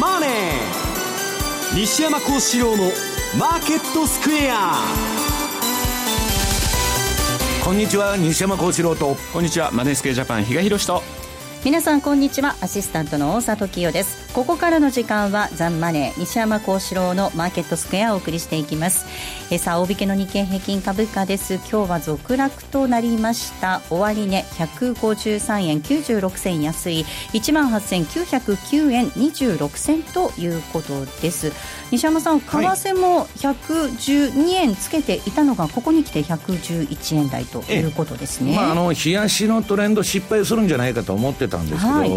マネー」西山幸四郎の「マーケットスクエア」こんにちは西山幸四郎と。こんにちはマネースケジャパン比嘉宏と。皆さんこんにちは。アシスタントの大里清ですここからの時間はザンマネー西山幸四郎のマーケットスクエアをお送りしていきます。えさあ大引けの日経平均株価です。今日は続落となりました。終値153円96銭安い。1万8909円26銭ということです。西山さん為替も112円つけていたのがここに来て111円台ということですね、まあ、あの冷やしのトレンド失敗するんじゃないかと思ってたんですけど、はい、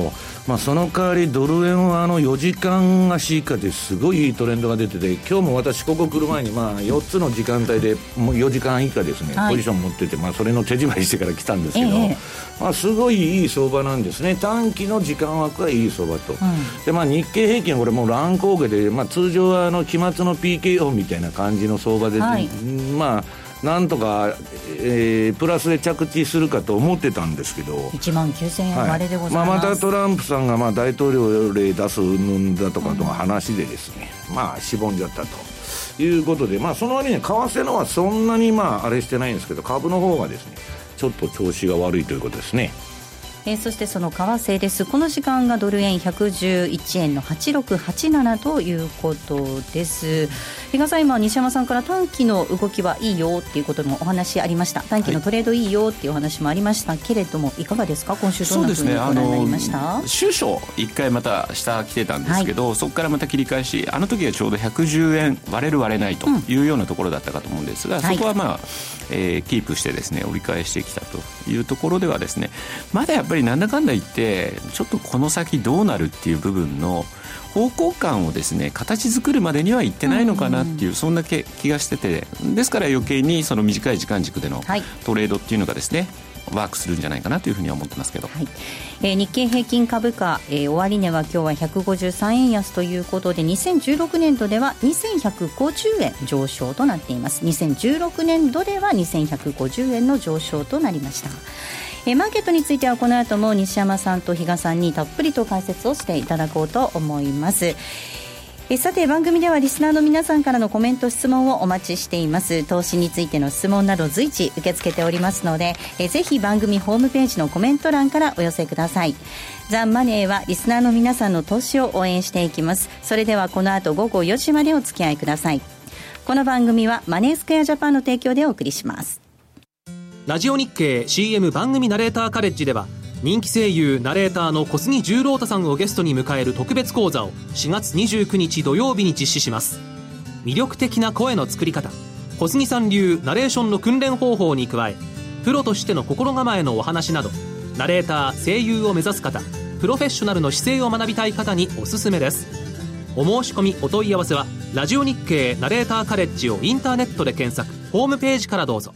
まあ、その代わりドル円はあの4時間足以下ですごいいいトレンドが出てて今日も私ここ来る前にまあ4つの時間帯でもう4時間以下ですね、はい、ポジション持ってて、まあ、それの手締まいしてから来たんですけど、えー、まあ、すごいいい相場なんですね。短期の時間枠はいい相場と、うん、でまあ、日経平均これもう乱高下で、まあ、通常はあの期末の PKO みたいな感じの相場で、はい、まあなんとか、えー、プラスで着地するかと思ってたんですけど。1万9000円割れでございます、はい、まあ、またトランプさんがまあ大統領令出すんだとかの話でですね、うん、まあしぼんじゃったということで、まあ、その割に為替のはそんなにまああれしてないんですけど株の方がですねちょっと調子が悪いということですね。えー、そしてその為替です。この時間がドル円111円の8687ということです比嘉さん今西山さんから短期の動きはいいよっていうこともお話ありました。短期のトレードいいよっていうお話もありました。けれども、はい、いかがですか今週どんなふうにご覧になりました、ね、収書1回また下来てたんですけど、はい、そこからまた切り返しあの時はちょうど110円割れる割れないというようなところだったかと思うんですが、うん、そこはまあ、えー、キープしてですね折り返してきたというところではですねまだやっぱりなんだかんだ言ってちょっとこの先どうなるっていう部分の方向感をですね形作るまでにはいってないのかなっていう、そんな気がしててですから余計にその短い時間軸でのトレードっていうのがですね、ワークするんじゃないかなというふうには思ってますけど、はい、えー、日経平均株価、えー、終値は今日は153円安ということで2016年度では2150円上昇となっています。2016年度では2150円の上昇となりましたえー、マーケットについてはこの後も西山さんと比嘉さんにたっぷりと解説をしていただこうと思います。えさて番組ではリスナーの皆さんからのコメント質問をお待ちしています。投資についての質問など随時受け付けておりますのでえぜひ番組ホームページのコメント欄からお寄せください。ザ・マネーはリスナーの皆さんの投資を応援していきます。それではこの後午後4時までお付き合いください。この番組はマネースクエアジャパンの提供でお送りします。ラジオ日経 CM 番組ナレーターカレッジでは人気声優ナレーターの小杉十郎太さんをゲストに迎える特別講座を4月29日土曜日に実施します。魅力的な声の作り方小杉さん流ナレーションの訓練方法に加えプロとしての心構えのお話などナレーター声優を目指す方プロフェッショナルの姿勢を学びたい方におすすめです。お申し込みお問い合わせはラジオ日経ナレーターカレッジをインターネットで検索ホームページからどうぞ。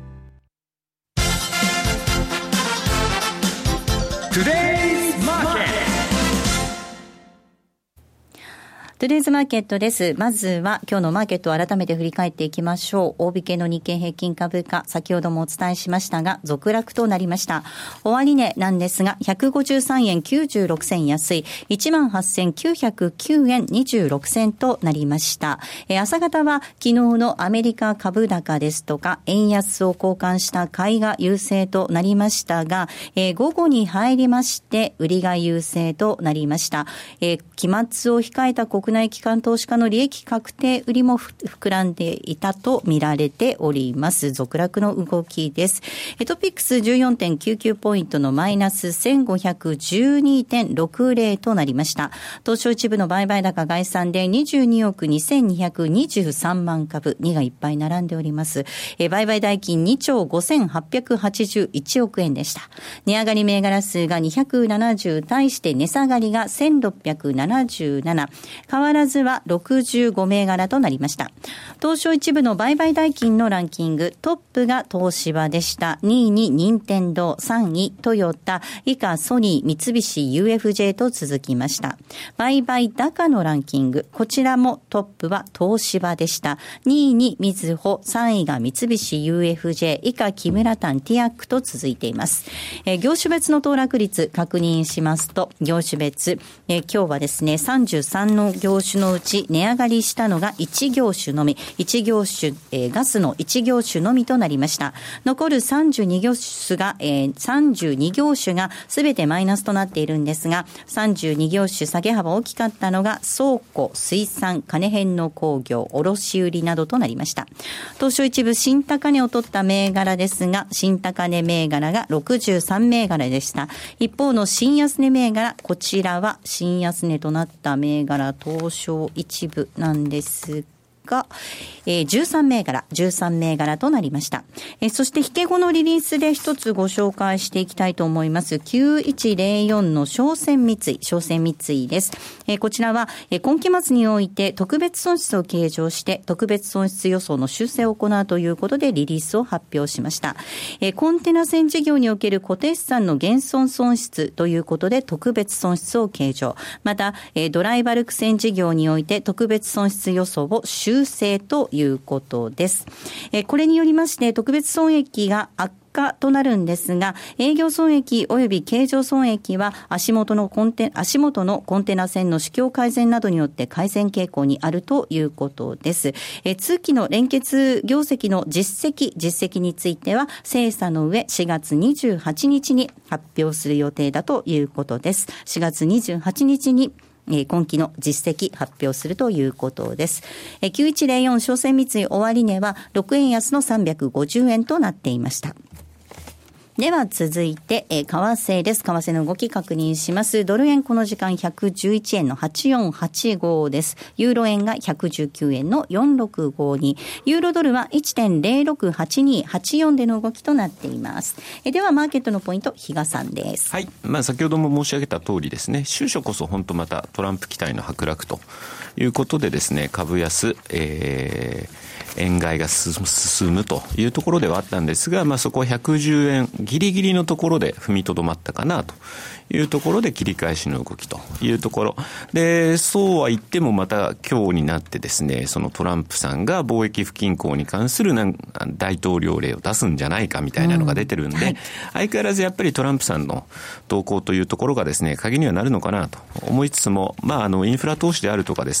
トゥデイズマーケットです。まずは今日のマーケットを改めて振り返っていきましょう。大引けの日経平均株価、先ほどもお伝えしましたが、続落となりました。終値なんですが、153円96銭安い、18,909円26銭となりました。え朝方は昨日のアメリカ株高ですとか、円安を交換した買いが優勢となりましたが、え午後に入りまして、売りが優勢となりました。え期末を控えた国国内機関投資家の利益確定売りも膨らんでいたと見られております。続落の動きです。トピックス14.99ポイントのマイナス1512.60となりました。東証一部の売買高概算で22億2223万株、2がいっぱい並んでおります。え売買代金2兆5881億円でした。値上がり銘柄数が270対して値下がりが1677。変わらずは65銘柄となりました。東証一部の売買代金のランキング、トップが東芝でした。2位に任天堂、3位トヨタ、以下ソニー、三菱 UFJ と続きました。売買高のランキング、こちらもトップは東芝でした。2位にみずほ、3位が三菱 UFJ、以下木村丹ティアックと続いています。えー、業種別の騰落率確認しますと、業種別、えー、今日はですね、33の業種のうち値上がりしたのが1業種のみ、1業種、えー、ガスの1業種のみとなりました。残る32業種が、えー、32業種がすべてマイナスとなっているんですが、32業種下げ幅大きかったのが倉庫、水産、金編の工業、卸売などとなりました。東証一部新高値を取った銘柄ですが、新高値銘柄が63銘柄でした。一方の新安値銘柄、こちらは新安値となった銘柄、東証一部なんですが、えー、13銘柄、13銘柄となりました。えー、そして、引け後のリリースで一つご紹介していきたいと思います。9104の商船三井、商船三井です。えー、こちらは、えー、今期末において特別損失を計上して、特別損失予想の修正を行うということでリリースを発表しました。えー、コンテナ船事業における固定資産の減損損失ということで特別損失を計上。また、えー、ドライバルク船事業において特別損失予想を修正ということです。えこれによりまして、特別損益が悪化となるんですが、営業損益及び経常損益は足元のコンテ、足元のコンテナ船の市況改善などによって改善傾向にあるということです。え通期の連結業績の実績、実績については、精査の上4月28日に発表する予定だということです。4月28日に今期の実績発表するということです。9104商船三井終値は6円安の350円となっていました。では続いて、えー、為替です。為替の動き確認します。ドル円この時間111円の8485です。ユーロ円が119円の4652。ユーロドルは1.068284での動きとなっています。えー、ではマーケットのポイント、比嘉さんです。はい。まあ先ほども申し上げた通りですね、収書こそ本当またトランプ期待の剥落ということでですね、株安、えー、円買いが進むというところではあったんですが、まあ、そこは110円ギリギリのところで踏みとどまったかなというところで切り返しの動きというところ。で、そうは言ってもまた今日になってですね、そのトランプさんが貿易不均衡に関するなん大統領令を出すんじゃないかみたいなのが出てるんで、うんはい、相変わらずやっぱりトランプさんの動向というところがですね、鍵にはなるのかなと思いつつも、まあ、あの、インフラ投資であるとかですね、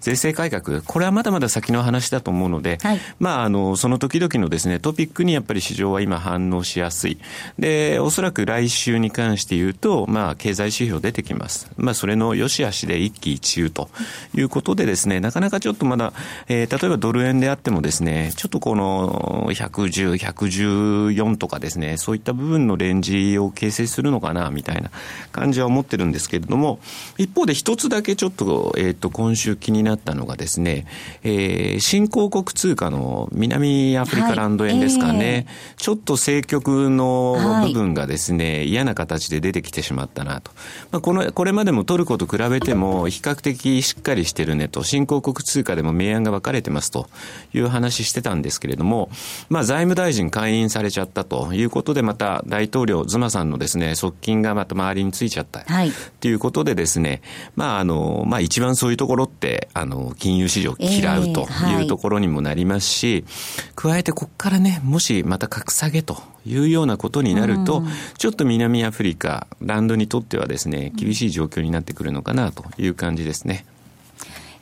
税制改革、これはまだまだ先の話だと思うので、はい、まあ、あの、その時々のですね、トピックにやっぱり市場は今反応しやすい。で、おそらく来週に関して言うと、まあ、経済指標出てきます。まあ、それの良し悪しで一喜一憂ということでですね、なかなかちょっとまだ、えー、例えばドル円であってもですね、ちょっとこの110、114とかですね、そういった部分のレンジを形成するのかな、みたいな感じは思ってるんですけれども、一方で一つだけちょっと、えっ、ー、と、今週気になったのがですね、えー、新興国通貨の南アフリカランド円ですかね、はいえー、ちょっと政局の部分がですね、はい、嫌な形で出てきてしまったなと。まあ、この、これまでもトルコと比べても 比較的しっかりしてるねと、新興国通貨でも明暗が分かれてますという話してたんですけれども、まあ、財務大臣解任されちゃったということで、また大統領、ズマさんのですね、側近がまた周りについちゃった。はい。ということでですね、まあ、あの、まあ、一番そういうところって、あの、金融市場嫌うというところにもなりますし、えーはい、加えてここからね、もしまた格下げというようなことになると、うん、ちょっと南アフリカ、ランドにとってはですね、厳しい状況になってくるのかなという感じですね。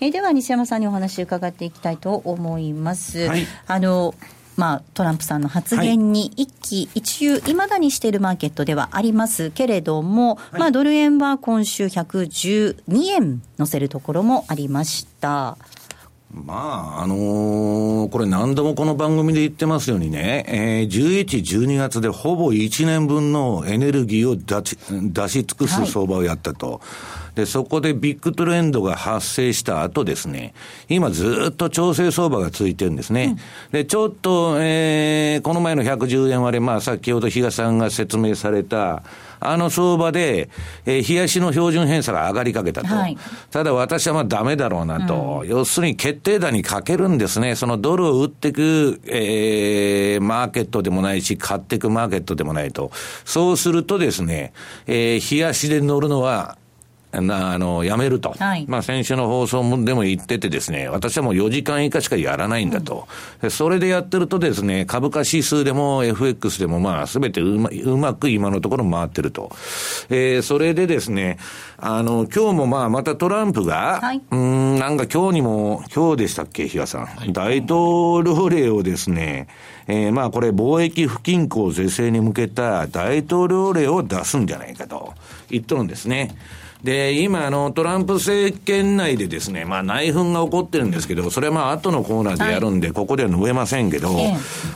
えでは西山さんにお話伺っていきたいと思います。はい、あのまあ、トランプさんの発言に一喜一憂、いまだにしているマーケットではありますけれども、はい、まあ、ドル円は今週112円乗せるところもありました。まあ、あのー、これ何度もこの番組で言ってますようにね、えー、11、12月でほぼ1年分のエネルギーを出し出し尽くす相場をやったと。はいで、そこでビッグトレンドが発生した後ですね、今ずっと調整相場が続いてるんですね。うん、で、ちょっと、えー、この前の110円割れ、まあ先ほど比嘉さんが説明された、あの相場で、えー、冷やしの標準偏差が上がりかけたと。はい、ただ私はまあダメだろうなと。うん、要するに決定打にかけるんですね。そのドルを売っていく、えー、マーケットでもないし、買っていくマーケットでもないと。そうするとですね、えー、冷やしで乗るのは、な、あの、やめると。はい、まあ、先週の放送でも言っててですね、私はもう4時間以下しかやらないんだと。うん、それでやってるとですね、株価指数でも FX でもまあ、すべてうまうまく今のところ回ってると。えー、それでですね、あの、今日もまあ、またトランプが、はい、うん、なんか今日にも、今日でしたっけ、比嘉さん。はい、大統領令をですね、えー、まあこれ貿易不均衡是正に向けた大統領令を出すんじゃないかと言っとるんですね。で、今、あの、トランプ政権内でですね、まあ内紛が起こってるんですけど、それはまあ後のコーナーでやるんで、ここでは述べませんけど、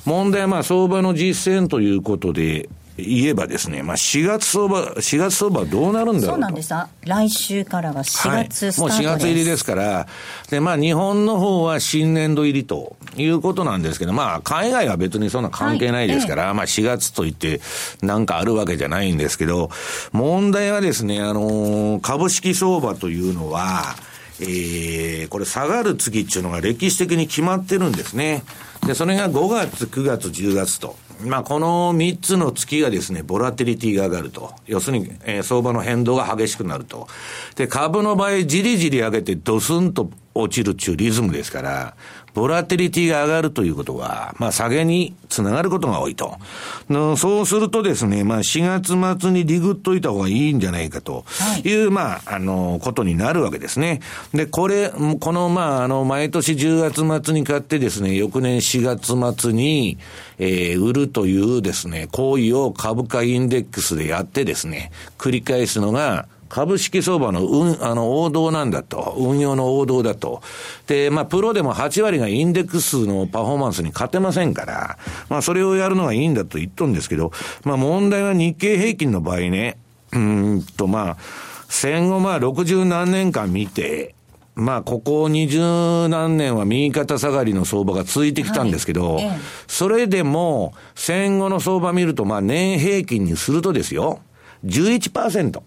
問題はまあ相場の実践ということで、言えばですね、まあ、4月相場、4月相場どうなるんだろうそうなんです。来週からは4月スタート、はい、もう4月入りですから、で、まあ、日本の方は新年度入りということなんですけど、まあ、海外は別にそんな関係ないですから、はい、まあ、4月といってなんかあるわけじゃないんですけど、問題はですね、あの、株式相場というのは、えー、これ下がる月っていうのが歴史的に決まってるんですね。で、それが5月、9月、10月と。まあ、この3つの月がですね、ボラテリティが上がると。要するに、えー、相場の変動が激しくなると。で、株の場合、じりじり上げてドスンと落ちるっていうリズムですから、ボラテリティが上がるということは、まあ、下げにつながることが多いと。そうするとですね、まあ、4月末にリグっといた方がいいんじゃないかという、はい、まあ、あの、ことになるわけですね。で、これ、この、まあ、あの、毎年10月末に買ってですね、翌年4月末に、えー、売るというですね、行為を株価インデックスでやってですね、繰り返すのが、株式相場の運、あの、王道なんだと。運用の王道だと。で、まあ、プロでも8割がインデックスのパフォーマンスに勝てませんから、まあ、それをやるのがいいんだと言っとるんですけど、まあ、問題は日経平均の場合ね、うんと、まあ、戦後まあ、60何年間見て、まあ、ここ二十何年は右肩下がりの相場が続いてきたんですけど、はい、それでも、戦後の相場見ると、まあ、年平均にするとですよ、11%。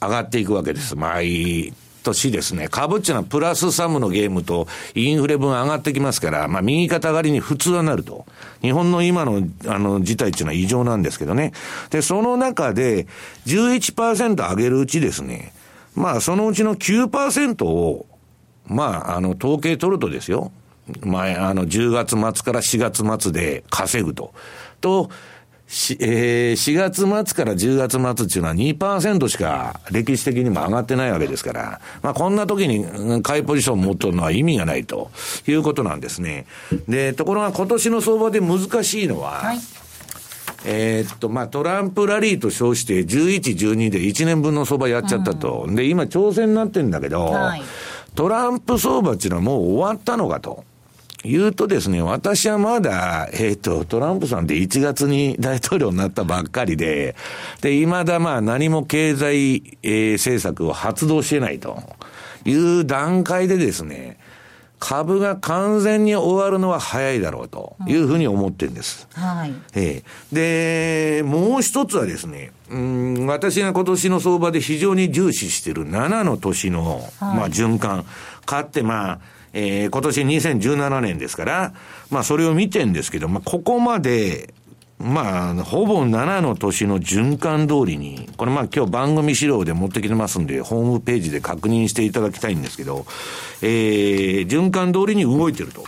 上がっていくわけです。毎年ですね。株っていうのはプラスサムのゲームとインフレ分上がってきますから、まあ右肩上がりに普通はなると。日本の今のあの事態っていうのは異常なんですけどね。で、その中で11%上げるうちですね、まあそのうちの9%を、まああの統計取るとですよ。まああの10月末から4月末で稼ぐと。と、し、えー、4月末から10月末っていうのは2%しか歴史的にも上がってないわけですから、まあこんな時に買いポジションを持っとるのは意味がないということなんですね。で、ところが今年の相場で難しいのは、はいえー、っと、まあ、トランプラリーと称して、11、12で1年分の相場やっちゃったと。うん、で、今、挑戦になってんだけど、はい、トランプ相場っていうのはもう終わったのかと。言うとですね、私はまだ、えっ、ー、と、トランプさんって1月に大統領になったばっかりで、で、未だまあ何も経済、えー、政策を発動してないという段階でですね、株が完全に終わるのは早いだろうというふうに思ってるんです。はい。えー、で、もう一つはですね、うん、私が今年の相場で非常に重視している7の年の、はい、まあ循環。かってまあ、えー、今年2017年ですから、まあそれを見てんですけど、まあここまで、まあ、ほぼ7の年の循環通りに、これまあ今日番組資料で持ってきてますんで、ホームページで確認していただきたいんですけど、えー、循環通りに動いてると。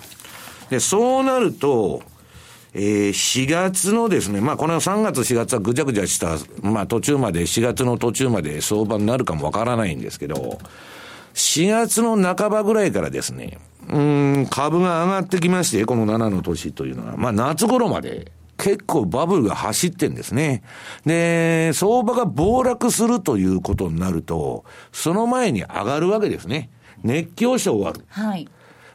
で、そうなると、えー、4月のですね、まあこの3月4月はぐちゃぐちゃした、まあ途中まで、4月の途中まで相場になるかもわからないんですけど、4月の半ばぐらいからですね、うん、株が上がってきまして、この7の年というのは、まあ夏頃まで結構バブルが走ってんですね。で、相場が暴落するということになると、その前に上がるわけですね。熱狂症ある。はい。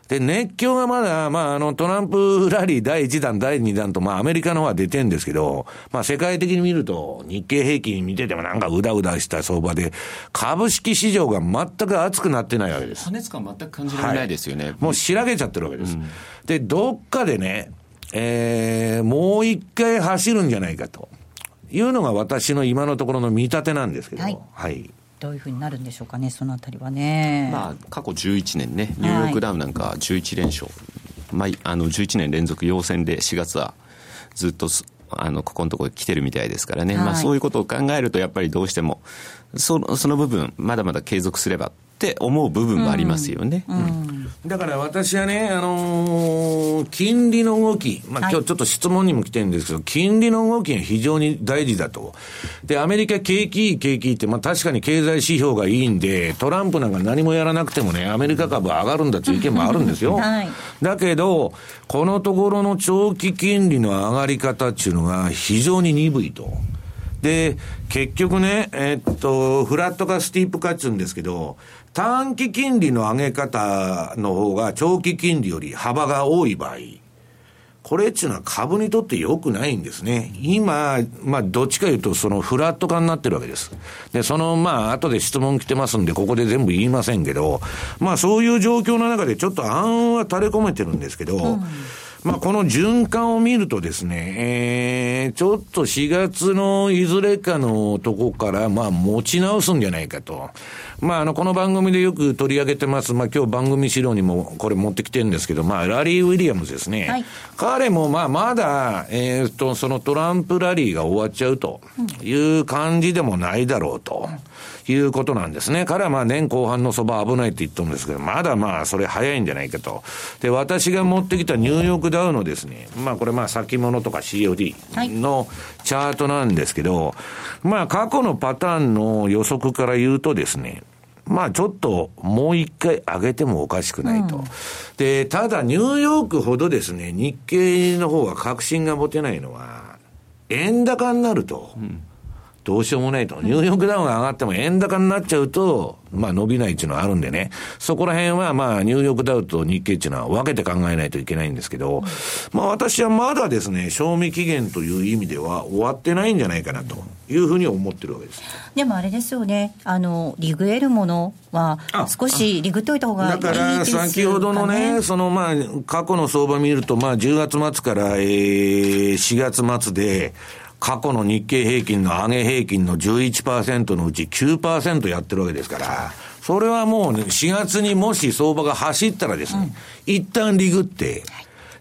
で、熱狂がまだ、まあ、あの、トランプ ラリー第1弾、第2弾と、まあ、アメリカの方は出てんですけど、まあ、世界的に見ると、日経平均見ててもなんかうだうだした相場で、株式市場が全く熱くなってないわけです。過熱感全く感じられないですよね。はい、もうしらけちゃってるわけです。うん、で、どっかでね、えー、もう一回走るんじゃないかというのが私の今のところの見立てなんですけど、はい、はいどういうふうになるんでしょうかね、そのあたりはね。まあ、過去11年ね、ニューヨークダウなんか11連勝、はい、あの11年連続陽線で4月はずっとあのここのところ来てるみたいですからね、はい、まあ、そういうことを考えると、やっぱりどうしてもその、その部分、まだまだ継続すればって思う部分もありますよね。うんうんだから私はね、あのー、金利の動き、まあ、今日ちょっと質問にも来てるんですけど、はい、金利の動きが非常に大事だと。で、アメリカ景気いい景気いいって、まあ確かに経済指標がいいんで、トランプなんか何もやらなくてもね、アメリカ株上がるんだという意見もあるんですよ。はい、だけど、このところの長期金利の上がり方っていうのが非常に鈍いと。で、結局ね、えっと、フラットかスティープかっつうんですけど、短期金利の上げ方の方が長期金利より幅が多い場合、これっていうのは株にとって良くないんですね。今、まあ、どっちかいうと、そのフラット化になってるわけです。で、その、まあ、後で質問来てますんで、ここで全部言いませんけど、まあ、そういう状況の中でちょっと暗は垂れ込めてるんですけど、うんまあ、この循環を見るとですね、えー、ちょっと4月のいずれかのとこから、まあ、持ち直すんじゃないかと。まあ、あの、この番組でよく取り上げてます。まあ、今日番組資料にもこれ持ってきてるんですけど、まあ、ラリー・ウィリアムズですね。はい、彼も、まあ、まだ、えっ、と、そのトランプラリーが終わっちゃうという感じでもないだろうと。いうことなんですね。彼はまあ年後半のそば危ないって言ったんですけど、まだまあそれ早いんじゃないかと。で、私が持ってきたニューヨークダウのですね、まあこれまあ先物とか COD のチャートなんですけど、はい、まあ過去のパターンの予測から言うとですね、まあちょっともう一回上げてもおかしくないと。うん、で、ただニューヨークほどですね、日経の方が確信が持てないのは、円高になると。うんどうしようもないと。ニューヨークダウンが上がっても円高になっちゃうと、まあ伸びないっていうのはあるんでね。そこら辺はまあニューヨークダウンと日経っていうのは分けて考えないといけないんですけど、まあ私はまだですね、賞味期限という意味では終わってないんじゃないかなというふうに思ってるわけです。でもあれですよね、あの、リグ得るものは少しリグっといた方がいいですか、ね、だから先ほどのね、そのまあ過去の相場見ると、まあ10月末からえー4月末で、過去の日経平均の上げ平均の11%のうち9%やってるわけですから、それはもう、ね、4月にもし相場が走ったらですね、うん、一旦リグって、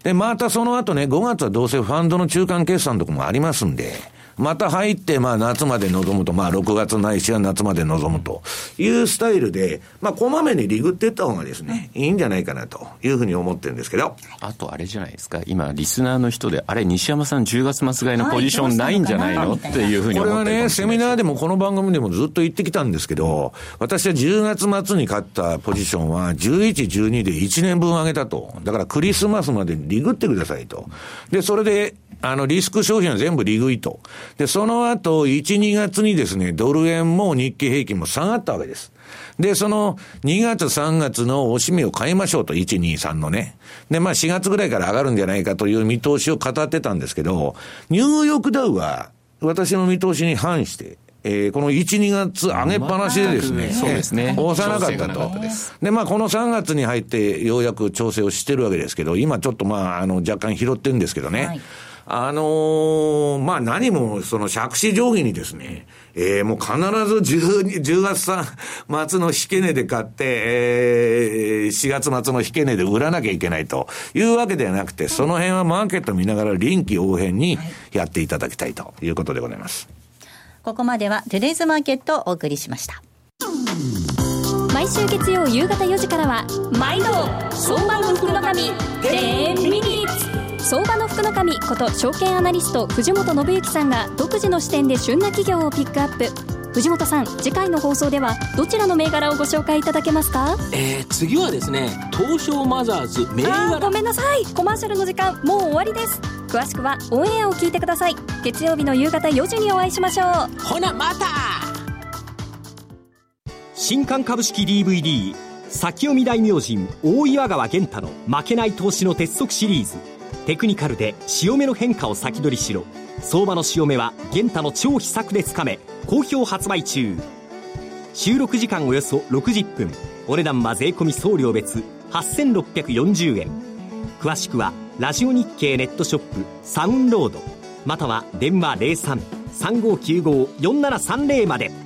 で、またその後ね、5月はどうせファンドの中間決算とかもありますんで、また入って、まあ夏まで望むと、まあ6月ないしは夏まで望むというスタイルで、まあこまめにリグっていった方がですね、いいんじゃないかなというふうに思ってるんですけど。あとあれじゃないですか、今リスナーの人で、あれ西山さん10月末買いのポジションないんじゃないの、っていうふうに思ってこれはね、セミナーでもこの番組でもずっと言ってきたんですけど、私は10月末に買ったポジションは11、12で1年分上げたと。だからクリスマスまでリグってくださいと。で、それであの、リスク商品は全部利食いと。で、その後、1、2月にですね、ドル円も日経平均も下がったわけです。で、その2月、3月のおしめを変えましょうと、1、2、3のね。で、まあ4月ぐらいから上がるんじゃないかという見通しを語ってたんですけど、ニューヨークダウは、私の見通しに反して、えー、この1、2月上げっぱなしでですね、そうですね。押さなかったと。で、まあ、この3月に入ってようやく調整をしてるわけですけど、今ちょっとまあ、あの、若干拾ってるんですけどね。はいあのー、まあ何もその借子定規にですね、えー、もう必ず 10, 10月末の引け値で買って、えー、4月末の引け値で売らなきゃいけないというわけではなくて、その辺はマーケット見ながら臨機応変にやっていただきたいということでございます。ここまではトゥデイズマーケットをお送りしました。毎週月曜夕方4時からは、毎度相場の福の神10ミニッツ相場の福の神こと証券アナリスト藤本信之さんが独自の視点で旬な企業をピックアップ。藤本さん次回の放送ではどちらの銘柄をご紹介いただけますか？えー、次はですね東証マザーズ銘柄。ごめんなさい。コマーシャルの時間もう終わりです。詳しくはオンエアを聞いてください。月曜日の夕方4時にお会いしましょう。ほなまた。新刊株式 DVD 先読み大明神大岩川源太の負けない投資の鉄則シリーズテクニカルで潮目の変化を先取りしろ。相場の潮目は源太の超秘策でつかめ。好評発売中。収録時間およそ60分。お値段は税込送料別。8640円。詳しくはラジオ日経ネットショップサウンロード。または電話0335954730まで。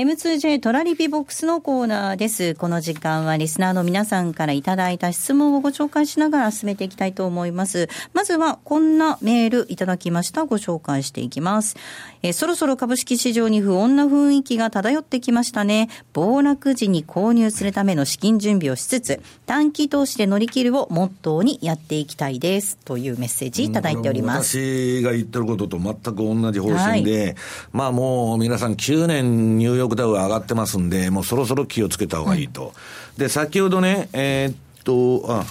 M2J トラリピボックスのコーナーです。この時間はリスナーの皆さんからいただいた質問をご紹介しながら進めていきたいと思います。まずはこんなメールいただきました。ご紹介していきます。えーそろそろ株式市場に不穏な雰囲気が漂ってきましたね。暴落時に購入するための資金準備をしつつ、短期投資で乗り切るをモットーにやっていきたいです。というメッセージいただいております。私が言ってることと全く同じ方針で、まあもう皆さん9年ニューヨークダウ上がってますんで、もうそろそろ気をつけた方がいいと。で、先ほどね、えーっと、あ、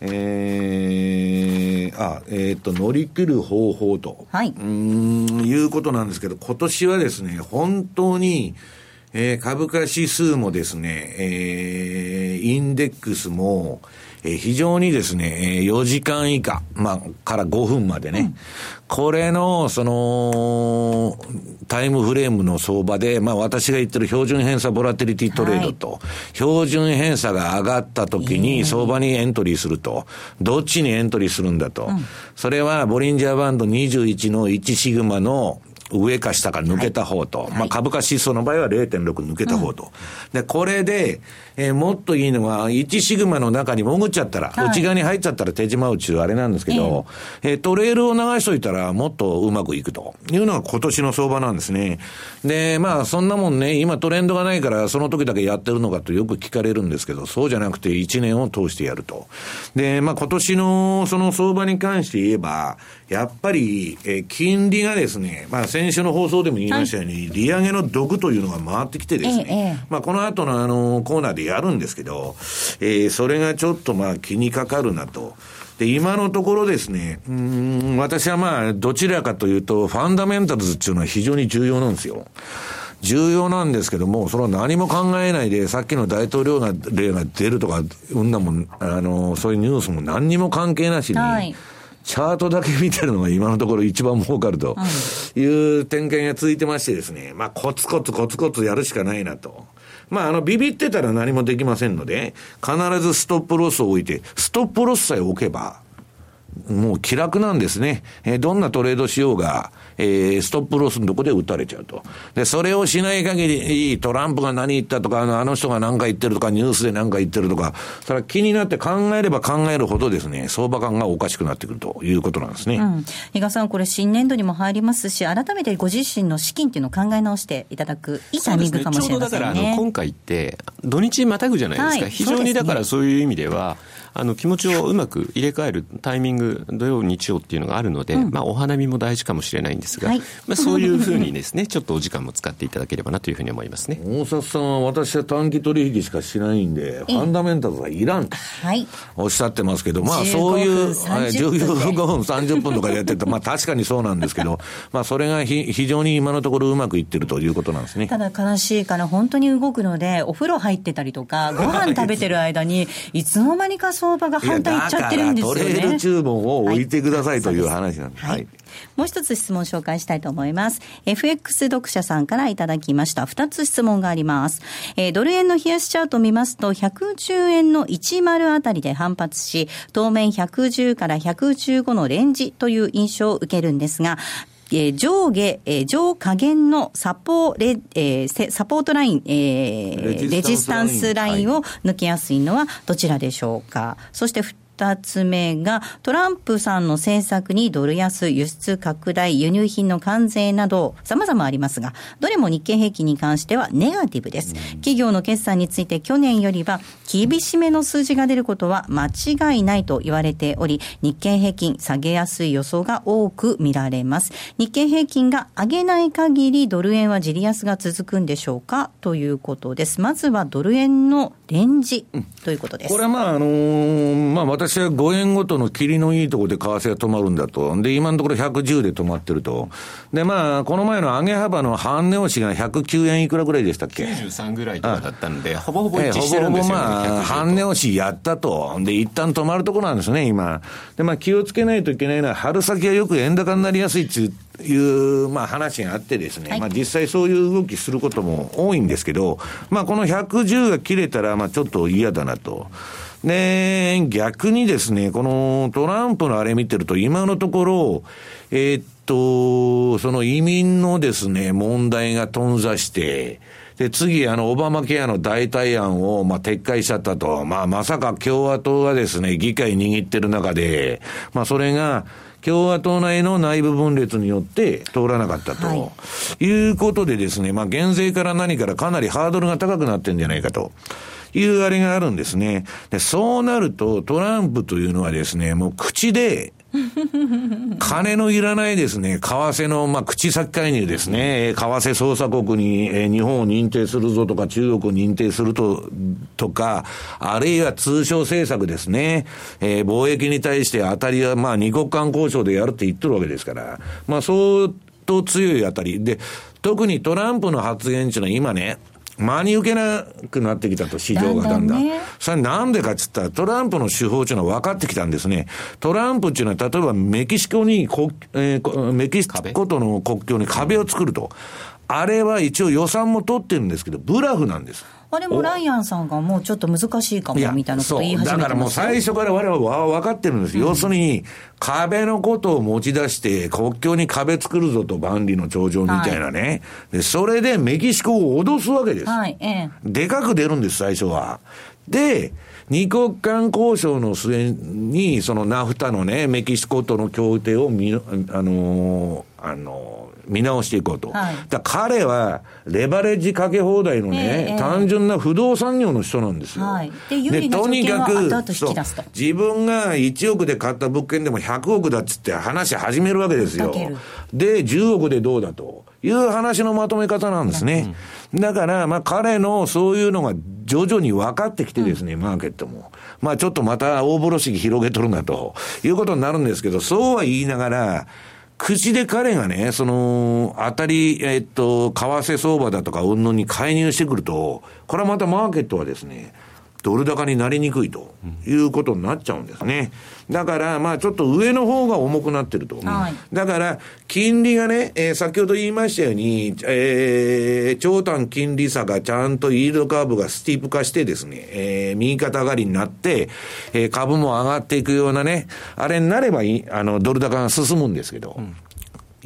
えー、あ、えーっと、乗り切る方法と。はい。うーん、いうことなんですけど、今年はですね、本当に、えー株価指数もですね、えーインデックスも、えー非常にですね、えー4時間以下、まあ、から5分までね、これの、その、タイムフレームの相場で、まあ私が言ってる標準偏差ボラテリティトレードと、標準偏差が上がった時に相場にエントリーすると、どっちにエントリーするんだと。それはボリンジャーバンド21の1シグマの上か下か抜けた方と、まあ株価指数の場合は0.6抜けた方と。で、これで、えーもっといいのは、1シグマの中に潜っちゃったら、はい。内側に入っちゃったら手島打ちあれなんですけど、えートレールを流しといたらもっとうまくいくと。いうのが今年の相場なんですね。で、まあそんなもんね、今トレンドがないからその時だけやってるのかとよく聞かれるんですけど、そうじゃなくて1年を通してやると。で、まあ今年のその相場に関して言えば、やっぱり、えー金利がですね、まあ先週の放送でも言いましたように、利上げの毒というのが回ってきてですね、まあこの後のあのコーナーでやるんですけど、えーそれがちょっとまあ気にかかるなと。で、今のところですね、うーん、私はまあ、どちらかというと、ファンダメンタルズっていうのは非常に重要なんですよ。重要なんですけども、それは何も考えないで、さっきの大統領が例が出るとか、うんなもん、あの、そういうニュースも何にも関係なしに、はいチャートだけ見てるのが今のところ一番儲かるという展開が続いてましてですね、まあコツコツコツコツやるしかないなと。まああのビビってたら何もできませんので、必ずストップロスを置いて、ストップロスさえ置けば、もう気楽なんですね。えーどんなトレードしようが、えーストップロスのとこで打たれちゃうと。で、それをしない限り、トランプが何言ったとか、あのあの人が何か言ってるとか、ニュースで何か言ってるとか、それは気になって考えれば考えるほどですね、相場感がおかしくなってくるということなんですね。うん、比嘉さん、これ、新年度にも入りますし、改めてご自身の資金っていうのを考え直していただく、いいタイミングかもしれませんね。ちょうどだからあの今回って土日またぐじゃないですか、はい非常にだからそういう意味ではあの気持ちをうまく入れ替えるタイミング土曜日曜っていうのがあるので、まあ、お花見も大事かもしれないんですが、はいまあ、そういうふうにですね ちょっとお時間も使っていただければなというふうに思いますね。大札さんは私は短期取引しかしないんで、ファンダメンタルズはいらんとはい。おっしゃってますけど、まあ15そういう、分30分で15分30分とかでやってて、まあ確かにそうなんですけど、まあそれがひ非常に今のところうまくいってるということなんですね。ただ悲しいから本当に動くので、お風呂入ってたりとか、ご飯食べてる間に、いつの間にか相場が反対いっちゃってるんですよね。いやだからトレール注文を置いてくださいという話なんです。はい。はいもう一つ質問紹介したいと思います。FX 読者さんからいただきました。二つ質問があります。えードル円の冷やしチャートを見ますと、110円の10あたりで反発し、当面110から115のレンジという印象を受けるんですが、えー上下、えー上下限のサポレ、えーせサポートライン、えーレレジスタンスラインジスタンスラインを抜けやすいのはどちらでしょうか。そしてふ二つ目が、トランプさんの政策にドル安、輸出拡大、輸入品の関税など、様々ありますが、どれも日経平均に関してはネガティブです。企業の決算について去年よりは厳しめの数字が出ることは間違いないと言われており、日経平均下げやすい予想が多く見られます。日経平均が上げない限りドル円はじり安が続くんでしょうか？ということです。まずはドル円のレンジということです。これはまあ、あのー、まあ私は5円ごとの切りのいいところで為替が止まるんだと。で、今のところ110で止まってると。で、まあ、この前の上げ幅の半値押しが109円いくらぐらいでしたっけ ?93 ぐらいとかだったんで、ほぼほぼ一致してるんですよ、ね、ほぼほぼまあ、半値押しやったと。で、一旦止まるところなんですね、今。で、まあ気をつけないといけないのは、春先はよく円高になりやすいっていう、まあ話があってですね、はい、まあ実際そういう動きすることも多いんですけど、まあこの110が切れたら、まあちょっと嫌だなと。で、逆にですね、このトランプのあれ見てると、今のところ、えー、っと、その移民のですね、問題が頓挫して、で、次、あの、オバマケアの代替案を、まあ、撤回しちゃったと。まあ、まさか共和党がですね、議会握ってる中で、まあ、それが、共和党内の内部分裂によって通らなかったと、はい、いうことでですね、まあ、減税から何からかなりハードルが高くなってんじゃないかと。いうあれがあるんですね。で、そうなると、トランプというのはですね、もう口で、金のいらないですね、為替の、まあ、口先介入ですね、為替操作国に、えー、日本を認定するぞとか、中国を認定すると、とか、あるいは通商政策ですね、えー、貿易に対して当たりは、まあ、二国間交渉でやるって言ってるわけですから、まあ、相当強い当たり。で、特にトランプの発言っていうのは今ね、真に受けなくなってきたと、市場がだんだん。ね、それなんでかっつったら、トランプの手法っていうのは分かってきたんですね。トランプっていうのは、例えばメキシコに、えー、メキシコとの国境に壁を作ると。あれは一応予算も取ってるんですけど、ブラフなんです。あれもライアンさんがもうちょっと難しいかもみたいなこと言い始めてだからもう最初から我々は分かってるんです、うん、要するに、壁のことを持ち出して、国境に壁作るぞと、万里の長城みたいなね、はい、で、それでメキシコを脅すわけです。はいええ、でかく出るんです、最初は。で、二国間交渉の末に、そのナフタのね、メキシコとの協定をみ、あのー、あのー、見直していこうと。はい、だ彼は、レバレッジかけ放題のね、えー、単純な不動産業の人なんですよ。はい、でとにかく自分が1億で買った物件でも100億だっつって話し始めるわけですよ。で、10億でどうだという話のまとめ方なんですね。うん、だから、まあ彼のそういうのが徐々に分かってきてですね、うん、マーケットも。まあちょっとまた大風呂敷広げとるなということになるんですけど、そうは言いながら、口で彼がね、その、当たり、えっと、為替相場だとか、うんぬんに介入してくると、これはまたマーケットはですね、ドル高になりにくいということになっちゃうんですね。だから、まあちょっと上の方が重くなってると。はい、だから、金利がね、えー、先ほど言いましたように、えー、長短金利差がちゃんとイールドカーブがスティープ化してですね、えー、右肩上がりになって、えー、株も上がっていくようなね、あれになればいい、あの、ドル高が進むんですけど、うん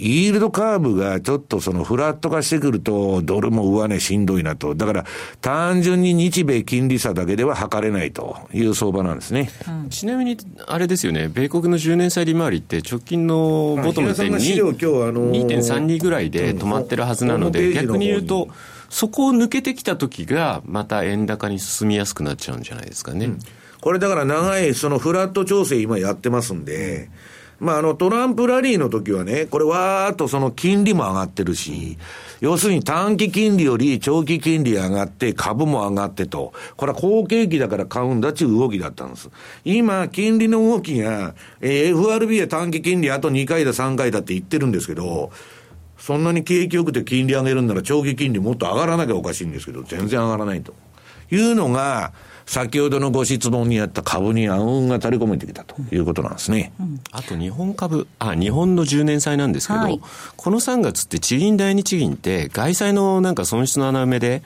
イールドカーブがちょっとそのフラット化してくると、ドルも上値しんどいなと。だから、単純に日米金利差だけでは測れないと。いう相場なんですね。うん、ちなみに、あれですよね、米国の10年債利回りって直近のボトムで2.32ぐらいで止まってるはずなので、逆に言うと、そこを抜けてきた時が、また円高に進みやすくなっちゃうんじゃないですかね。うん、これだから長い、そのフラット調整今やってますんで、うんまあ、あの、トランプラリーの時はね、これわーっとその金利も上がってるし、要するに短期金利より長期金利上がって株も上がってと、これは好景気だから買うんだっていう動きだったんです。今、金利の動きが、えー、FRB は短期金利あと2回だ3回だって言ってるんですけど、そんなに景気よくて金利上げるんなら長期金利もっと上がらなきゃおかしいんですけど、全然上がらないと。いうのが、先ほどのご質問にあった株に暗雲が垂れ込めてきたということなんですね。うん、あと日本株、あ、日本の10年債なんですけど、はい、この3月って地銀第二地銀って外債のなんか損失の穴埋めで、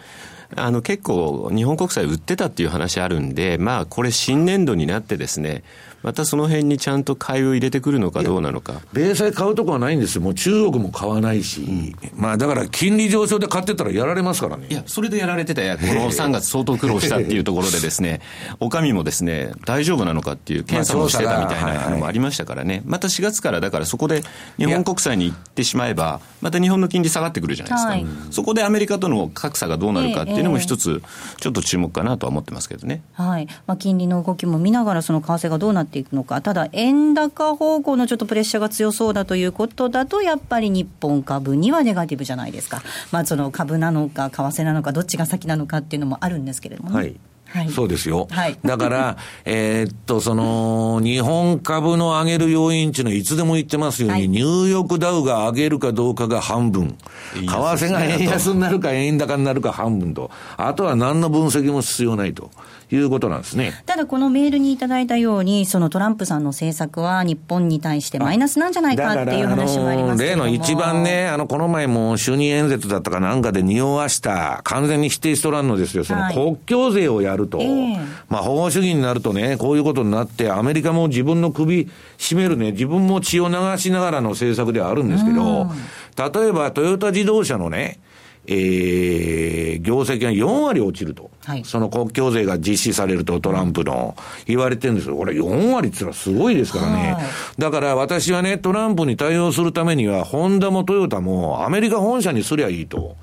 あの結構日本国債売ってたっていう話あるんで、まあこれ新年度になってですね、またその辺にちゃんと買いを入れてくるのかどうなのか。米債買うとこはないんですよ。もう中国も買わないし。うん、まあだから金利上昇で買ってたらやられますからね。いや、それでやられてたや、この3月相当苦労したっていうところでですね、お上もですね、大丈夫なのかっていう検査もしてたみたいなのもありましたからね。また4月からだからそこで日本国債に行ってしまえば、また日本の金利下がってくるじゃないですか。はい、そこでアメリカとの格差がどうなるかっていうのも一つ、ちょっと注目かなとは思ってますけどね。はいまあ、金利の動きも見ながら、その為替がどうなっていくのか、ただ、円高方向のちょっとプレッシャーが強そうだということだと、やっぱり日本株にはネガティブじゃないですか、まあ、その株なのか、為替なのか、どっちが先なのかっていうのもあるんですけれどもね。はいはい、そうですよ。はい、だから、えっと、その、日本株の上げる要因っていうのは、いつでも言ってますように、はい、ニューヨークダウが上げるかどうかが半分。為替が円安になるか円高になるか半分と。あとは何の分析も必要ないと。いうことなんですね。ただ、このメールにいただいたように、そのトランプさんの政策は日本に対してマイナスなんじゃないかっていう話もあります例の一番ね、あの、この前も就任演説だったかなんかで匂わした、完全に否定しとらんのですよ。その国境税をやると。はい、まあ、保護主義になるとね、こういうことになって、アメリカも自分の首絞めるね、自分も血を流しながらの政策ではあるんですけど、例えばトヨタ自動車のね、えー、業績が4割落ちると、はい、その国境税が実施されると、トランプの。言われてるんですよ、これ、4割って言ったらすごいですからね、だから私はね、トランプに対応するためには、ホンダもトヨタもアメリカ本社にすりゃいいと。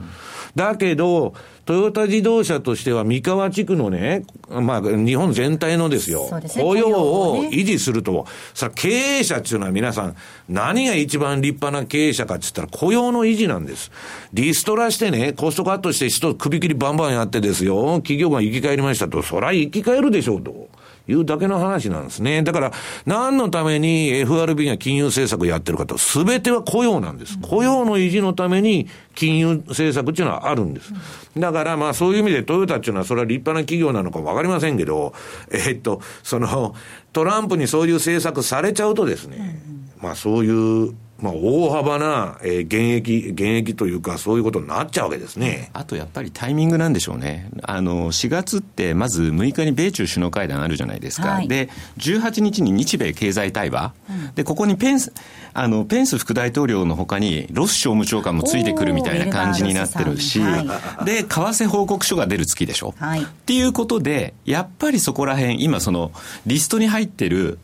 だけど、トヨタ自動車としては三河地区のね、まあ、日本全体のですよ、すね、雇用を維持すると、さ経営者っていうのは皆さん、何が一番立派な経営者かって言ったら雇用の維持なんです。リストラしてね、コストカットして人首切りバンバンやってですよ、企業が生き返りましたと、そりゃ生き返るでしょうと。いうだけの話なんですね。だから、何のために FRB が金融政策をやってるかと、すべては雇用なんです。雇用の維持のために金融政策っていうのはあるんです。だから、まあそういう意味でトヨタっていうのはそれは立派な企業なのかわかりませんけど、えー、っと、その、トランプにそういう政策されちゃうとですね、まあそういうまあ、大幅な、えー、減益、減益というか、そういうことになっちゃうわけですね。あとやっぱりタイミングなんでしょうね。あの、4月ってまず6日に米中首脳会談あるじゃないですか。はい、で、18日に日米経済対話。うん、で、ここにペンス、あの、ペンス副大統領のほかに、ロス商務長官もついてくるみたいな感じになってるし、はい、で、為替報告書が出る月でしょ。はい、っていうことで、やっぱりそこら辺、今その、リストに入ってる、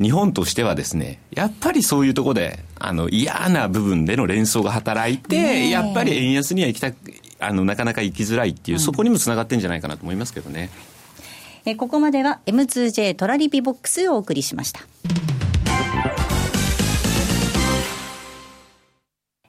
日本としてはですね、やっぱりそういうところで、あの、嫌な部分での連想が働いて、やっぱり円安には行きたあの、なかなか行きづらいっていう、そこにもつながってんじゃないかなと思いますけどね。えここまでは M2J トラリピボックスをお送りしました。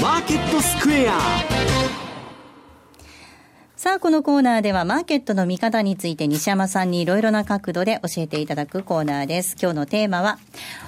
マーケットスクエアさあ、このコーナーではマーケットの見方について西山さんにいろいろな角度で教えていただくコーナーです。今日のテーマは、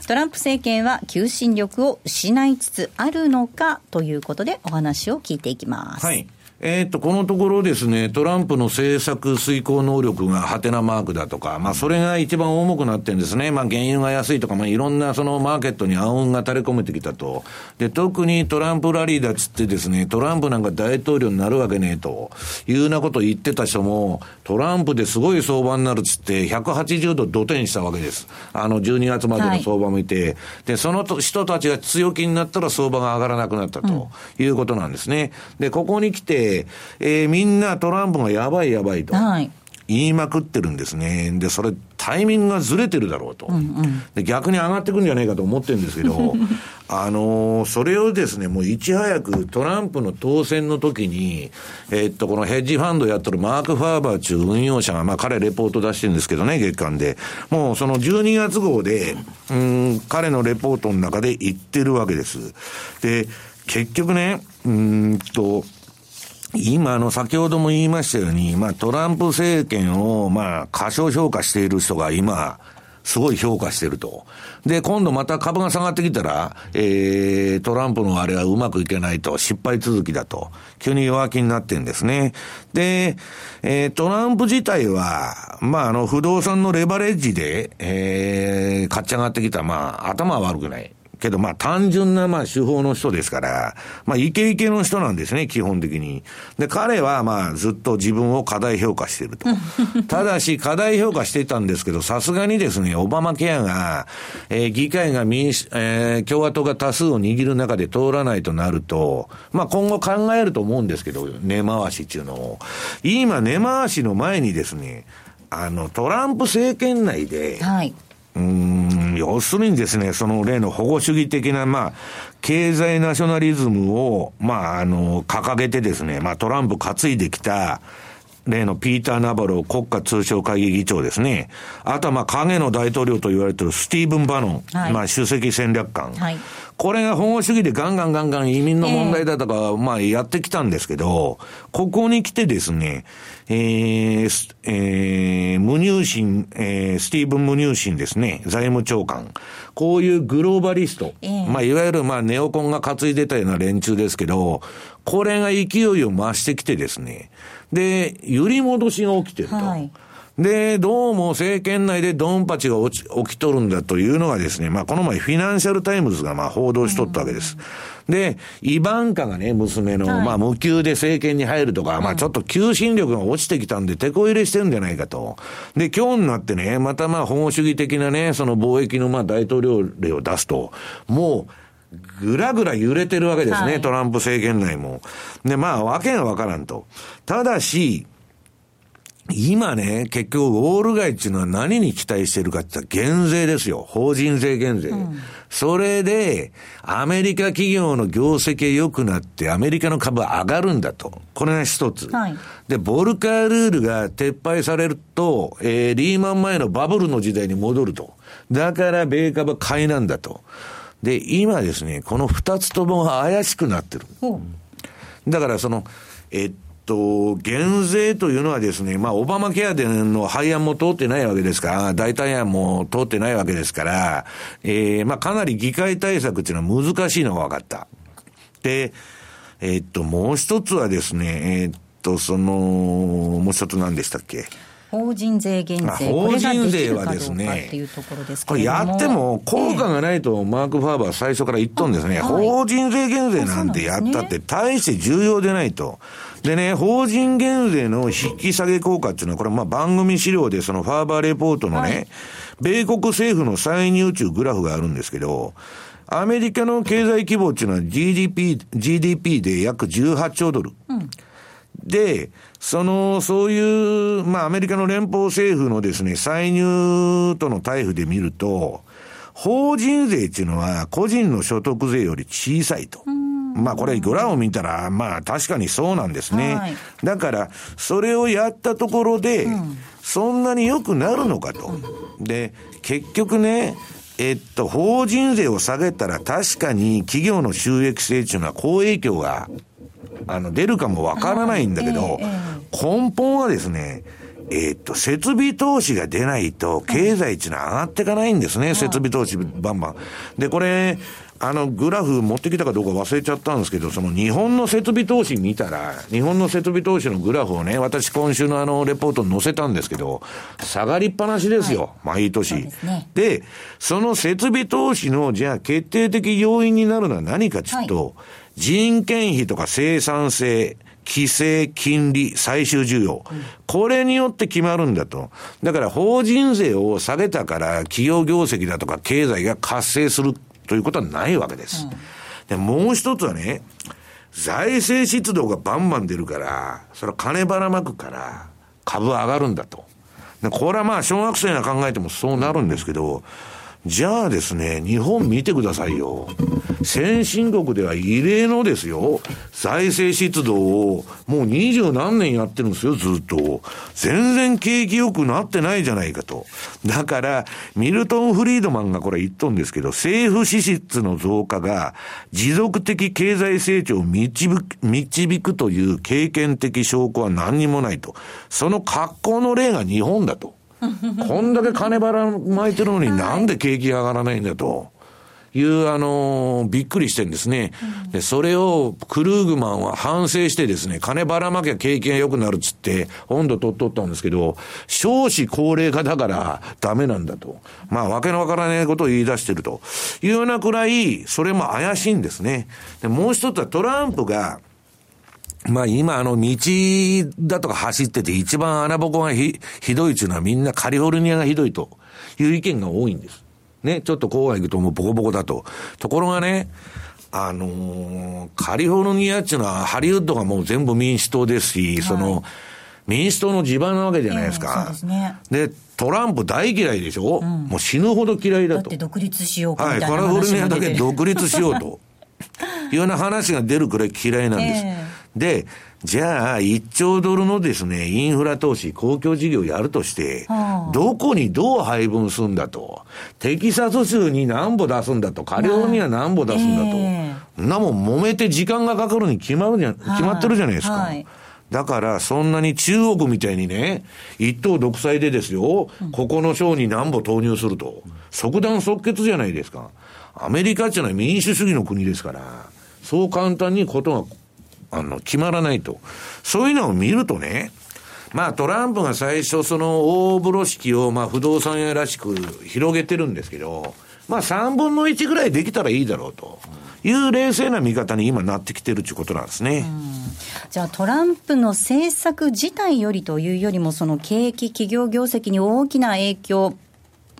トランプ政権は求心力を失いつつあるのかということでお話を聞いていきます。はい。えっ、と、このところですね、トランプの政策遂行能力がハテナマークだとか、まあ、それが一番重くなってるんですね。まあ、原油が安いとか、まあ、いろんなそのマーケットに暗雲が垂れ込めてきたと。で、特にトランプラリーだっつってですね、トランプなんか大統領になるわけねえと、いうようなことを言ってた人も、トランプですごい相場になるっつって、180度土転したわけです。あの、12月までの相場もいて、はい、で、その人たちが強気になったら相場が上がらなくなったということなんですね。で、ここに来て、えー、みんなトランプがやばいやばいと。はい言いまくってるんですね。で、それ、タイミングがずれてるだろうと。うんうん、で逆に上がってくんじゃないかと思ってるんですけど、あのー、それをですね、もういち早くトランプの当選の時に、えー、っと、このヘッジファンドやってるマーク・ファーバー中運用者が、まあ彼レポート出してるんですけどね、月間で。もうその12月号で、うん、彼のレポートの中で言ってるわけです。で、結局ね、うんと、今、あの、先ほども言いましたように、まあ、トランプ政権を、まあ、過小評価している人が今、すごい評価してると。で、今度また株が下がってきたら、えー、トランプのあれはうまくいけないと、失敗続きだと、急に弱気になってんですね。で、えー、トランプ自体は、まあ、あの、不動産のレバレッジで、えー、勝ち上がってきた、まあ、頭は悪くない。けど、まあ単純なまあ手法の人ですから、まあイケイケの人なんですね、基本的に。で、彼はまあずっと自分を過大評価していると。ただし、過大評価していたんですけど、さすがにですね、オバマケアが、えー、議会が民主、えー、共和党が多数を握る中で通らないとなると、まあ今後考えると思うんですけど、根回しっていうのを。今、根回しの前にですね、あの、トランプ政権内で、はい。うん、要するにですね、その例の保護主義的な、まあ、経済ナショナリズムを、まあ、あの、掲げてですね、まあ、トランプ担いできた、例のピーター・ナバロ国家通商会議議長ですね。あとはまあ影の大統領と言われているスティーブン・バノン、はい、まあ首席戦略官。はい、これが保護主義でガンガンガンガン移民の問題だとか、まあやってきたんですけど、ここに来てですね、えー、えー、ムニューシン、えー、スティーブン・ムニューシンですね、財務長官。こういうグローバリスト、えー、まあ、いわゆるまあ、ネオコンが担いでたような連中ですけど、これが勢いを増してきてですね、で、揺り戻しが起きてると。はいで、どうも政権内でドンパチが起きとるんだというのがですね、まあこの前フィナンシャルタイムズがまあ報道しとったわけです。で、イバンカがね、娘の、まあ無給で政権に入るとか、まあちょっと求心力が落ちてきたんで、手こ入れしてるんじゃないかと。で、今日になってね、またまあ保護主義的なね、その貿易のまあ大統領令を出すと、もう、ぐらぐら揺れてるわけですね、はい、トランプ政権内も。で、まあ、わけがわからんと。ただし、今ね、結局、ウォール街っていうのは何に期待してるかって言ったら減税ですよ。法人税減税。うん、それで、アメリカ企業の業績が良くなって、アメリカの株は上がるんだと。これが一つ。はい、で、ボルカールールが撤廃されると、えー、リーマン前のバブルの時代に戻ると。だから、米株は買いなんだと。で、今ですね、この二つとも怪しくなってる。だから、その、えっと、減税というのはですね、まあ、オバマケアでの廃案も通ってないわけですから、代替案も通ってないわけですから、えー、まあ、かなり議会対策っていうのは難しいのが分かった。で、えー、っと、もう一つはですね、えー、っと、その、もう一つ何でしたっけ？法人税減税、法人税はですね、これやっても効果がないとマーク・ファーバー最初から言っとんですね。法人税減税なんてやったって大して重要でないと。でね、法人減税の引き下げ効果っていうのは、これまあ番組資料でそのファーバーレポートのね、はい、米国政府の歳入中グラフがあるんですけど、アメリカの経済規模っていうのは GDP、GDP で約18兆ドル。うんで、その、そういう、まあ、アメリカの連邦政府のですね、歳入との対比で見ると、法人税っていうのは個人の所得税より小さいと。まあこれ、グラを見たら、まあ確かにそうなんですね。はい、だから、それをやったところで、そんなに良くなるのかと。で、結局ね、えっと、法人税を下げたら確かに企業の収益性っていうのは好影響があの、出るかもわからないんだけど、根本はですね、えっと、設備投資が出ないと、経済っていうのは上がっていかないんですね、設備投資バンバン。で、これ、あの、グラフ持ってきたかどうか忘れちゃったんですけど、その日本の設備投資見たら、日本の設備投資のグラフをね、私今週のあの、レポートに載せたんですけど、下がりっぱなしですよ、はい、毎年。で、ね、その設備投資の、じゃあ決定的要因になるのは何かちょっと、はい、人件費とか生産性、規制、金利、最終需要、うん。これによって決まるんだと。だから法人税を下げたから企業業績だとか経済が活性するということはないわけです。で、もう一つはね、財政出動がバンバン出るから、それは金ばらまくから、株上がるんだと。で、これはまあ、小学生が考えてもそうなるんですけど、じゃあですね、日本見てくださいよ。先進国では異例のですよ、財政出動をもう二十何年やってるんですよ、ずっと。全然景気良くなってないじゃないかと。だから、ミルトン・フリードマンがこれ言っとんですけど、政府支出の増加が持続的経済成長を導く導くという経験的証拠は何にもないと。その格好の例が日本だと。こんだけ金ばらまいてるのになんで景気が上がらないんだと。いう、あのー、びっくりしてんですね。で、それを、クルーグマンは反省してですね、金ばらまきゃ景気が良くなるっつって、温度取っとったんですけど、少子高齢化だからダメなんだと。まあ、わけのわからないことを言い出してると。いうようなくらい、それも怪しいんですね。で、もう一つはトランプが、まあ今あの道だとか走ってて一番穴ぼこがひひどいっていうのはみんなカリフォルニアがひどいという意見が多いんです。ね、ちょっと郊外行くともうボコボコだと。ところがね、あのー、カリフォルニアっていうのはハリウッドがもう全部民主党ですし、はい、その、民主党の地盤なわけじゃないですか。えー、ね、で、トランプ大嫌いでしょ、うん、もう死ぬほど嫌いだと。だって独立しようかはい、カリフォルニアだけ独立しようと。いうような話が出るくらい嫌いなんです。えー、で、じゃあ、1兆ドルのですね、インフラ投資、公共事業やるとして、どこにどう配分するんだと。テキサス州に何歩出すんだと。カリフォルニア何歩出すんだと。えー、なもん揉めて時間がかかるに決まるじゃ、決まってるじゃないですか。はいだから、そんなに中国みたいにね、一党独裁でですよ、ここの省に何歩投入すると。即断即決じゃないですか。アメリカっていうのは民主主義の国ですから、そう簡単にことが、あの、決まらないと。そういうのを見るとね、まあトランプが最初その大風呂敷をまあ不動産屋らしく広げてるんですけど、まあ3分の1ぐらいできたらいいだろうと。いう冷静な見方に今なってきてるということなんですね。じゃあトランプの政策自体よりというよりもその景気企業業績に大きな影響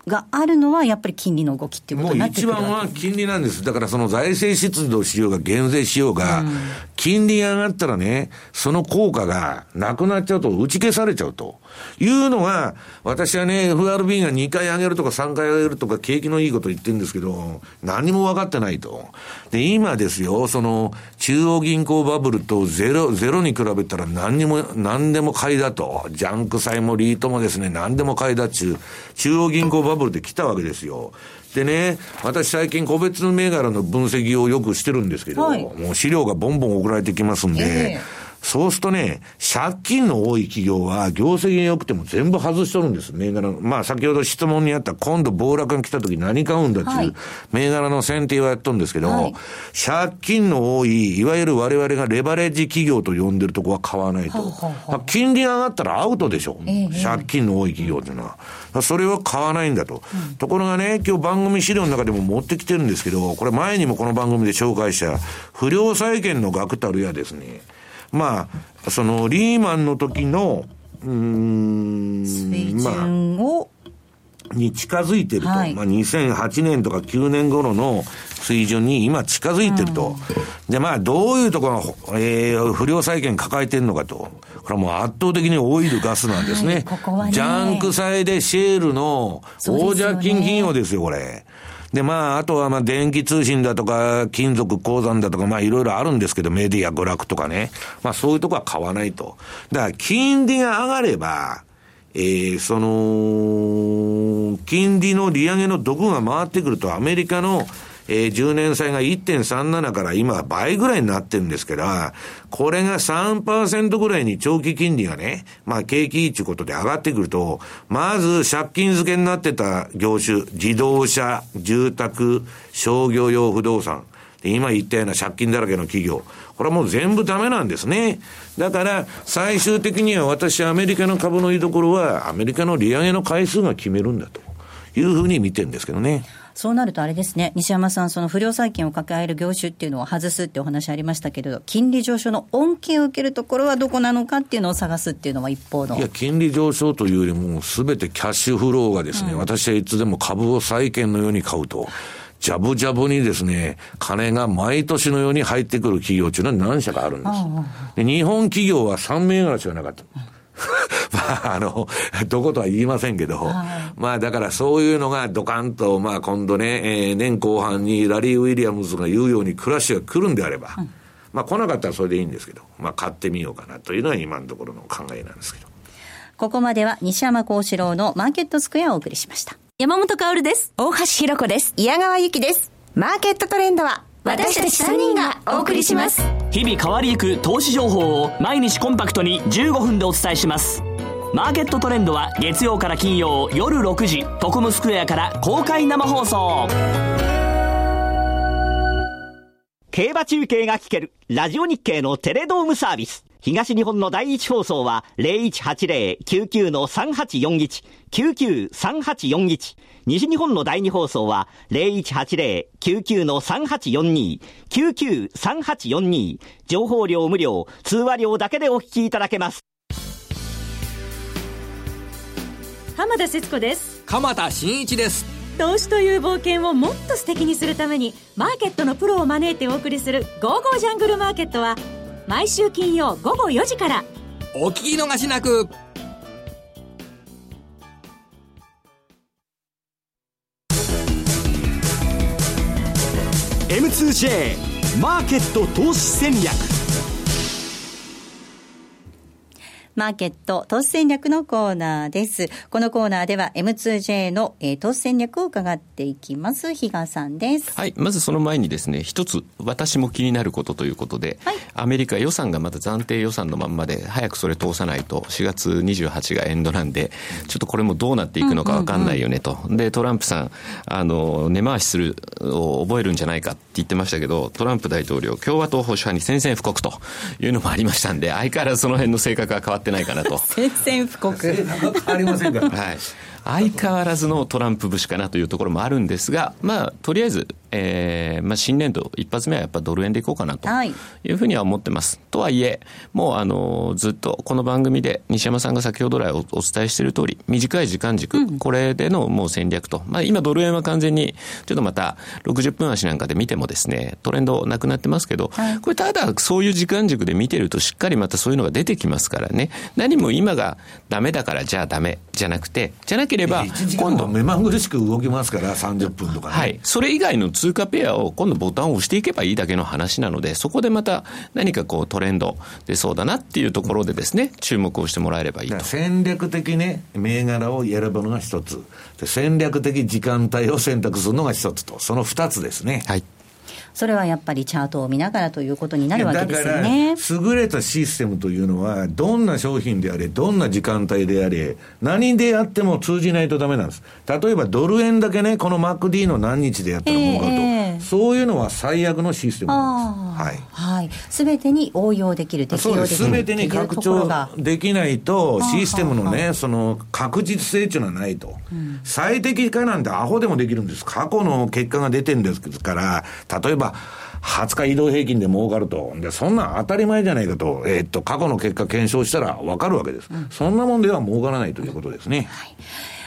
があるのは、やっぱり金利の動きっていうことになってくるもう一番は金利なんです。だからその財政出動しようが減税しようが、うん、金利が上がったらね、その効果がなくなっちゃうと、打ち消されちゃうと。いうのが、私はね、FRB が2回上げるとか3回上げるとか景気のいいこと言ってるんですけど、何も分かってないと。で、今ですよ、その、中央銀行バブルとゼロ、ゼロに比べたら何にも、何でも買いだと。ジャンク債もリートもですね、何でも買いだっちゅう、中央銀行バブルで来たわけですよ。でね、私最近個別銘柄の分析をよくしてるんですけど、はい、もう資料がボンボン送られてきますんで、えーそうするとね、借金の多い企業は業績が良くても全部外しとるんです。銘柄の。まあ先ほど質問にあった今度暴落が来た時何買うんだっていう銘柄の選定はやっとるんですけど、はい、借金の多い、いわゆる我々がレバレッジ企業と呼んでるとこは買わないと。まあ、金利が上がったらアウトでしょ。えー、借金の多い企業っていうのは。それは買わないんだと。うん、ところがね、今日番組資料の中でも持ってきてるんですけど、これ前にもこの番組で紹介した不良債権の額たるやですね、まあ、そのリーマンの時の、うん、水準を、まあ、に近づいてると、はい、まあ、2008年とか9年頃の水準に今近づいてると、うん、で、まあ、どういうところが、えー、不良債権抱えてるのかと、これはもう圧倒的にオイル、ガスなんですね。はい、ここはね。ジャンク債でシェールの大借金企業ですよ、これ。で、まあ、あとはまあ、電気通信だとか、金属鉱山だとか、まあ、いろいろあるんですけど、メディア、娯楽とかね。まあ、そういうとこは買わないと。だから、金利が上がれば、えー、その、金利の利上げの毒が回ってくると、アメリカのえー、10年債が1.37から今倍ぐらいになってるんですけど、これが3%ぐらいに長期金利がね、まあ景気いいということで上がってくると、まず借金付けになってた業種、自動車、住宅、商業用不動産、今言ったような借金だらけの企業、これはもう全部ダメなんですね。だから、最終的には私、アメリカの株の居所は、アメリカの利上げの回数が決めるんだというふうに見てるんですけどね。そうなるとあれですね、西山さん、その不良債権を抱える業種っていうのを外すってお話ありましたけれど、金利上昇の恩恵を受けるところはどこなのかっていうのを探すっていうのは一方の。いや、金利上昇というよりも、すべてキャッシュフローがですね、うん、私はいつでも株を債券のように買うと。ジャブジャブにですね、金が毎年のように入ってくる企業っていうのは何社かあるんです。で日本企業は3銘柄しかなかった。まあ、あの、どことは言いませんけど、はい、まあだからそういうのがドカンと、まあ今度ね、えー、年後半にラリー・ウィリアムズが言うようにクラッシュが来るんであれば、うん、まあ来なかったらそれでいいんですけど、まあ買ってみようかなというのは今のところの考えなんですけど。ここまでは西山幸四郎のマーケットスクエアをお送りしました。山本薫です。大橋弘子です。矢川由紀です。マーケットトレンドは私たち3人がお送りします。日々変わりゆく投資情報を毎日コンパクトに15分でお伝えします。マーケットトレンドは月曜から金曜夜6時トコムスクエアから公開生放送競馬中継が聞けるラジオ日経のテレドームサービス東日本の第一放送は0180-99-3841 99-3841西日本の第二放送は0180-99-3842 99-3842情報量無料通話料だけでお聞きいただけます。浜田節子です。鎌田新一です。投資という冒険をもっと素敵にするためにマーケットのプロを招いてお送りする「ゴーゴージャングルマーケット」は毎週金曜午後4時から。お聞き逃しなく M2J マーケット投資戦略マーケット投資戦略のコーナーです。このコーナーでは M2J の、えー、投資戦略を伺っていきます。比嘉さんです。はい。まずその前にですね、一つ私も気になることということで、はい、アメリカ予算がまだ暫定予算のまんまで、早くそれ通さないと4月28がエンドなんで、ちょっとこれもどうなっていくのかわかんないよねと。で、トランプさん、あの、根回しするを覚えるんじゃないかって言ってましたけど、トランプ大統領、共和党保守派に宣戦布告というのもありましたんで、相変わらずその辺の性格が変わってないかなと。宣戦布告。変わりませんから。はい。相変わらずのトランプ節かなというところもあるんですが、まあ、とりあえず、えーまあ、新年度一発目はやっぱドル円でいこうかなとい。うふうには思ってます。はい、とはいえ、もうあのずっとこの番組で西山さんが先ほど来おお伝えしている通り、短い時間軸、うん、これでのもう戦略と、まあ、今ドル円は完全に、ちょっとまた60分足なんかで見てもですね、トレンドなくなってますけど、はい、これただそういう時間軸で見てるとしっかりまたそういうのが出てきますからね、何も今がダメだからじゃあダメじゃなくて、じゃなければ、今度目まぐるしく動きますから、30分とかね。はい。それ以外の通貨ペアを今度ボタンを押していけばいいだけの話なので、そこでまた何かこうトレンド出そうだなっていうところでですね、注目をしてもらえればいいと。戦略的ね、銘柄を選ぶのが一つ。戦略的時間帯を選択するのが一つと、その二つですね。はい。それはやっぱりチャートを見ながらということになるわけですよね。優れたシステムというのは、どんな商品であれ、どんな時間帯であれ、何でやっても通じないとダメなんです。例えばドル円だけね、この MacD の何日でやったら儲かると、えー、そういうのは最悪のシステムなんです。はい。はい。すべてに応用できる、適用できる。すべてに拡張できないと、システムのね、その確実性っていうのはないと。うん、最適化なんてアホでもできるんです。過去の結果が出てるんですから、例えばば、20日移動平均で儲かると。で、そんな当たり前じゃないかと、えー、っと、過去の結果検証したら分かるわけです。うん、そんなもんでは儲からないということですね。はい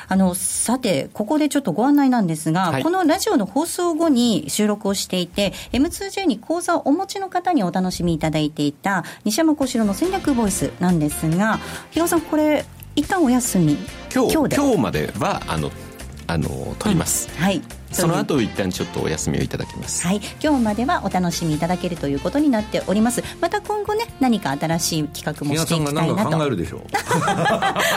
あの、さて、ここでちょっとご案内なんですが、はい、このラジオの放送後に収録をしていて、M2J に講座をお持ちの方にお楽しみいただいていた、西山幸四郎の戦略ボイスなんですが、比嘉さん、これ、一旦お休み。今日今日までは、あの、あの、取ります。うん、はい。その後一旦ちょっとお休みをいただきます。はい。今日まではお楽しみいただけるということになっております。また今後ね何か新しい企画もしていきたいなと。考えるでしょう。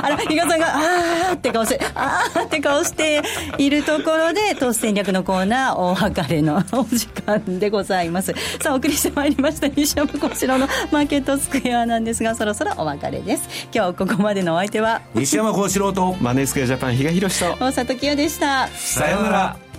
あら比嘉さんがあーって顔してあーって顔しているところで投資戦略のコーナー大別れのお時間でございます。さあお送りしてまいりました西山幸四郎のマーケットスクエアなんですがそろそろお別れです。今日ここまでのお相手は西山幸四郎とマネースクエアジャパン比嘉宏と大里清でした。さようなら